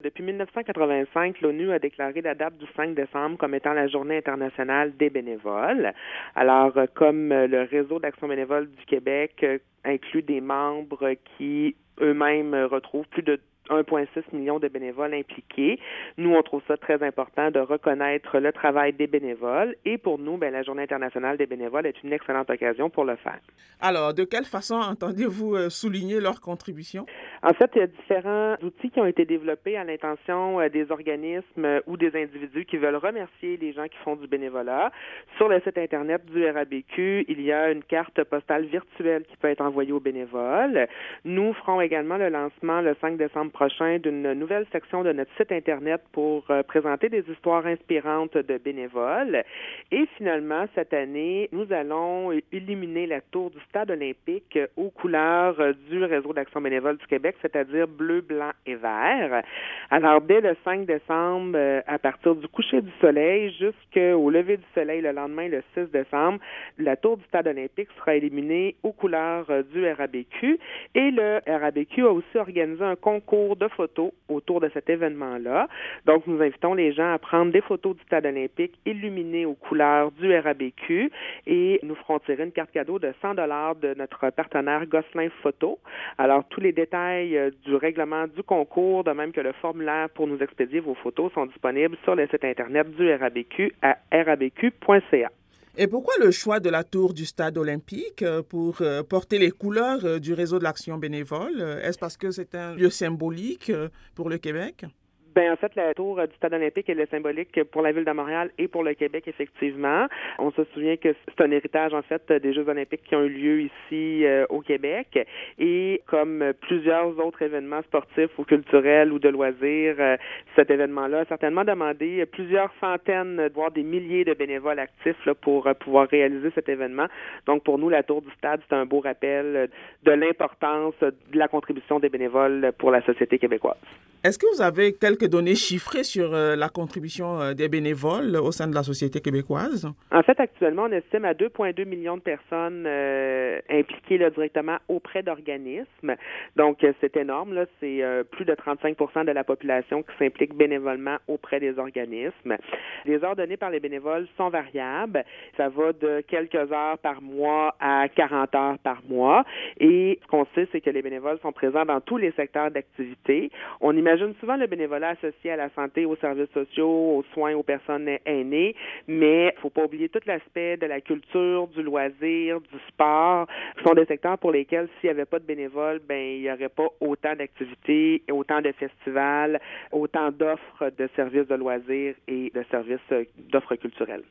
Depuis 1985, l'ONU a déclaré la date du 5 décembre comme étant la journée internationale des bénévoles. Alors, euh, comme euh, le réseau d'action bénévole du Québec euh, inclut des membres qui eux-mêmes retrouvent plus de 1,6 million de bénévoles impliqués. Nous, on trouve ça très important de reconnaître le travail des bénévoles et pour nous, ben, la Journée internationale des bénévoles est une excellente occasion pour le faire. Alors, de quelle façon entendez-vous euh, souligner leur contribution? En fait, il y a différents outils qui ont été développés à l'intention euh, des organismes euh, ou des individus qui veulent remercier les gens qui font du bénévolat. Sur le site Internet du RABQ, il y a une carte postale virtuelle qui peut être envoyée aux bénévoles. Nous ferons également le lancement le 5 décembre prochain d'une nouvelle section de notre site Internet pour euh, présenter des histoires inspirantes de bénévoles. Et finalement, cette année, nous allons illuminer la tour du stade olympique aux couleurs du réseau d'action bénévole du Québec, c'est-à-dire bleu, blanc et vert. Alors, dès le 5 décembre, euh, à partir du coucher du soleil jusqu'au lever du soleil le lendemain, le 6 décembre, la tour du stade olympique sera illuminée aux couleurs euh, du RABQ. Et le RABQ a aussi organisé un concours de photos autour de cet événement-là. Donc, nous invitons les gens à prendre des photos du stade olympique illuminées aux couleurs du RABQ et nous ferons tirer une carte cadeau de 100 dollars de notre partenaire Gosselin Photo. Alors, tous les détails euh, du règlement du concours, de même que le formulaire pour nous expédier vos photos, sont disponibles sur le site Internet du RABQ à rabq.ca. Et pourquoi le choix de la tour du stade olympique euh, pour euh, porter les couleurs euh, du réseau de l'action bénévole? Est-ce parce que c'est un lieu symbolique pour le Québec? Ben, en fait, la tour du Stade olympique est le symbolique pour la ville de Montréal et pour le Québec, effectivement. On se souvient que c'est un héritage, en fait, des Jeux olympiques qui ont eu lieu ici euh, au Québec. Et comme plusieurs autres événements sportifs ou culturels ou de loisirs, euh, cet événement-là a certainement demandé plusieurs centaines, voire des milliers de bénévoles actifs là, pour euh, pouvoir réaliser cet événement. Donc, pour nous, la tour du stade, c'est un beau rappel de l'importance de la contribution des bénévoles pour la société québécoise. Est-ce que vous avez quelques données chiffrées sur euh, la contribution euh, des bénévoles au sein de la société québécoise? En fait, actuellement, on estime à 2,2 millions de personnes euh, impliquées directement auprès d'organismes. Donc, c'est énorme. Là. C'est plus de 35 de la population qui s'implique bénévolement auprès des organismes. Les heures données par les bénévoles sont variables. Ça va de quelques heures par mois à 40 heures par mois. Et ce qu'on sait, c'est que les bénévoles sont présents dans tous les secteurs d'activité. On imagine souvent le bénévolat associé à la santé, aux services sociaux, aux soins aux personnes aînées, mais il faut pas oublier tout l'aspect de la culture, du loisir, du sport. Ce sont des secteurs pour lesquels s'il n'y avait pas de bénévoles, ben il n'y aurait pas autant d'activités, autant de festivals, autant d'offres de services de loisirs et de services d'offres culturelles.